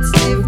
let's live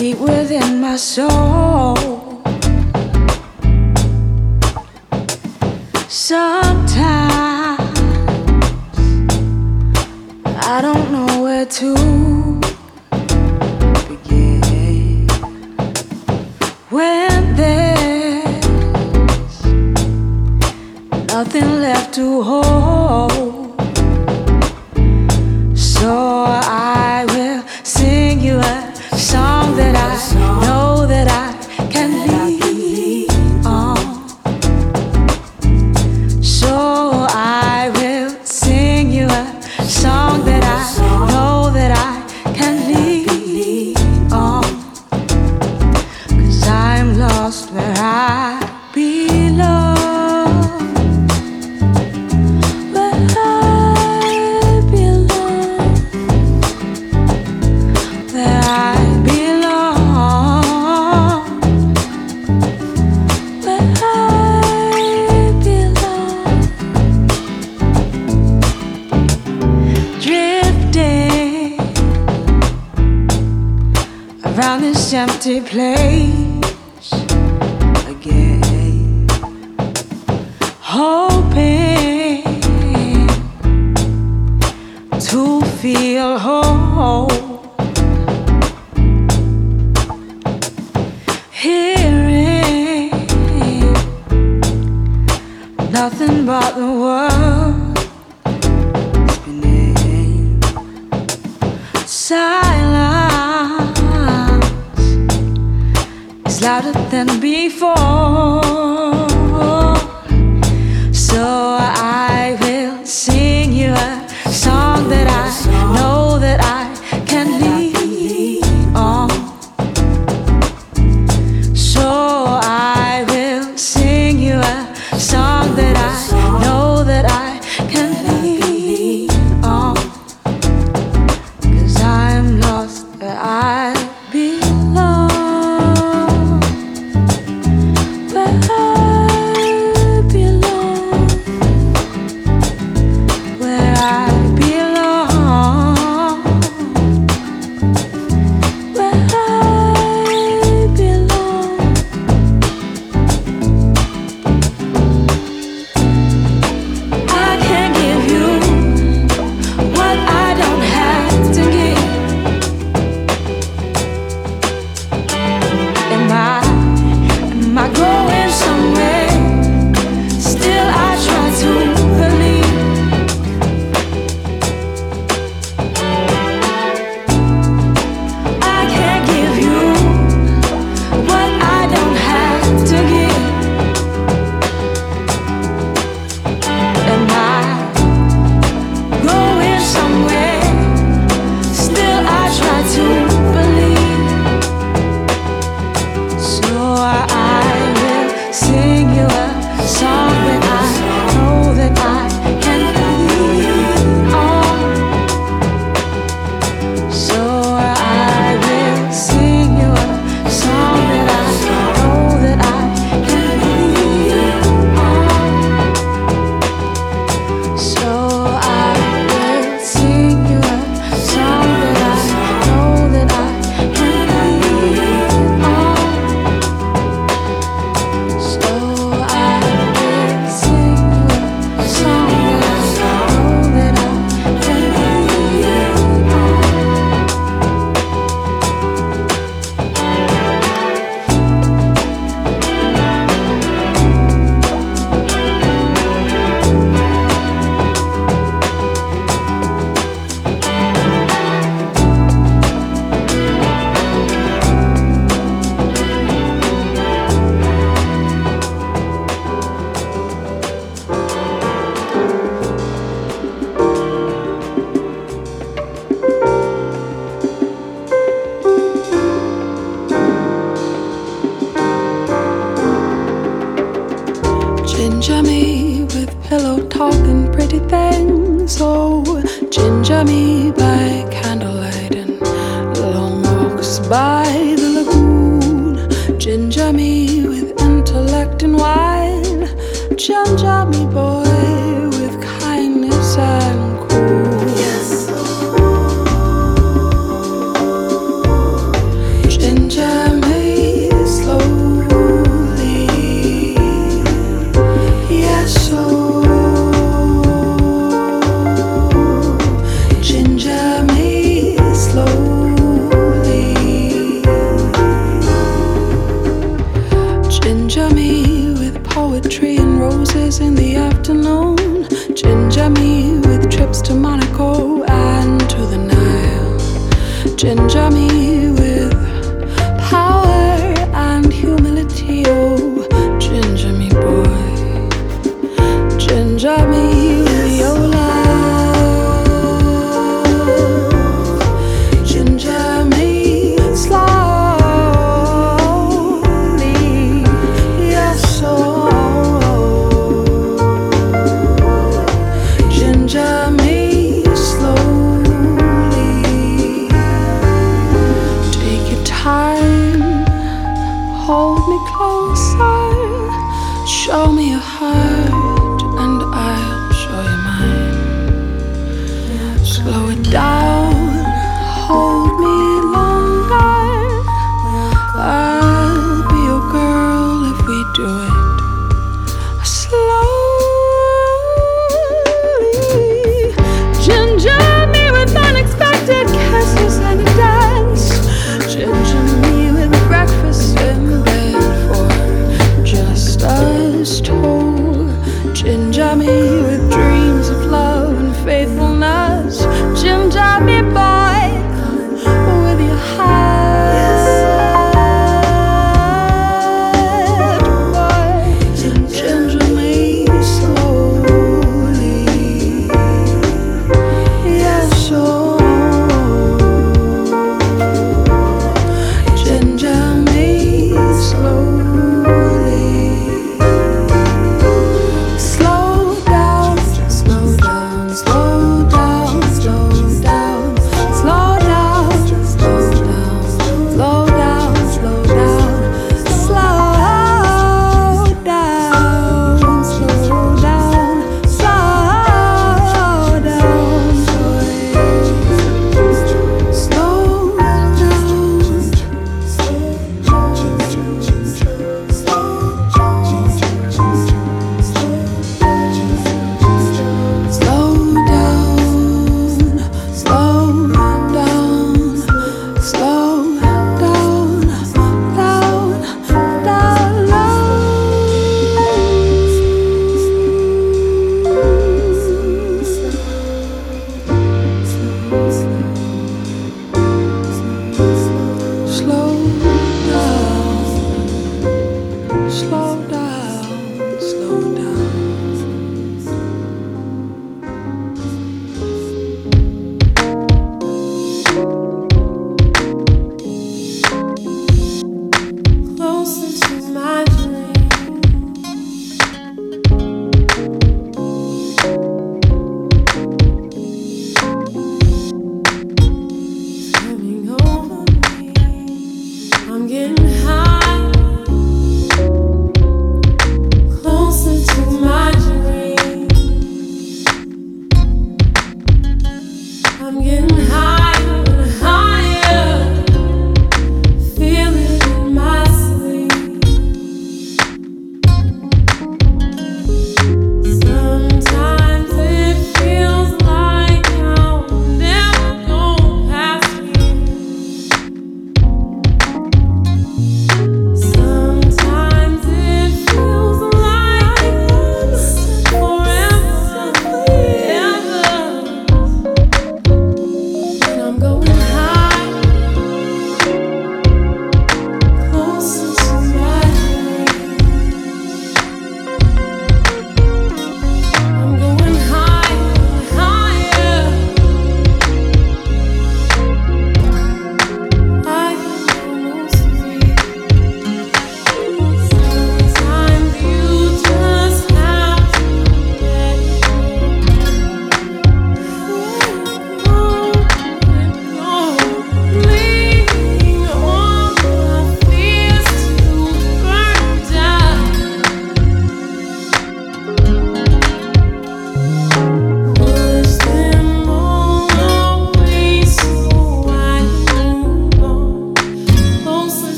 deep within my soul. Sometimes I don't know where to. nothing but the world spinning silence is louder than before. me.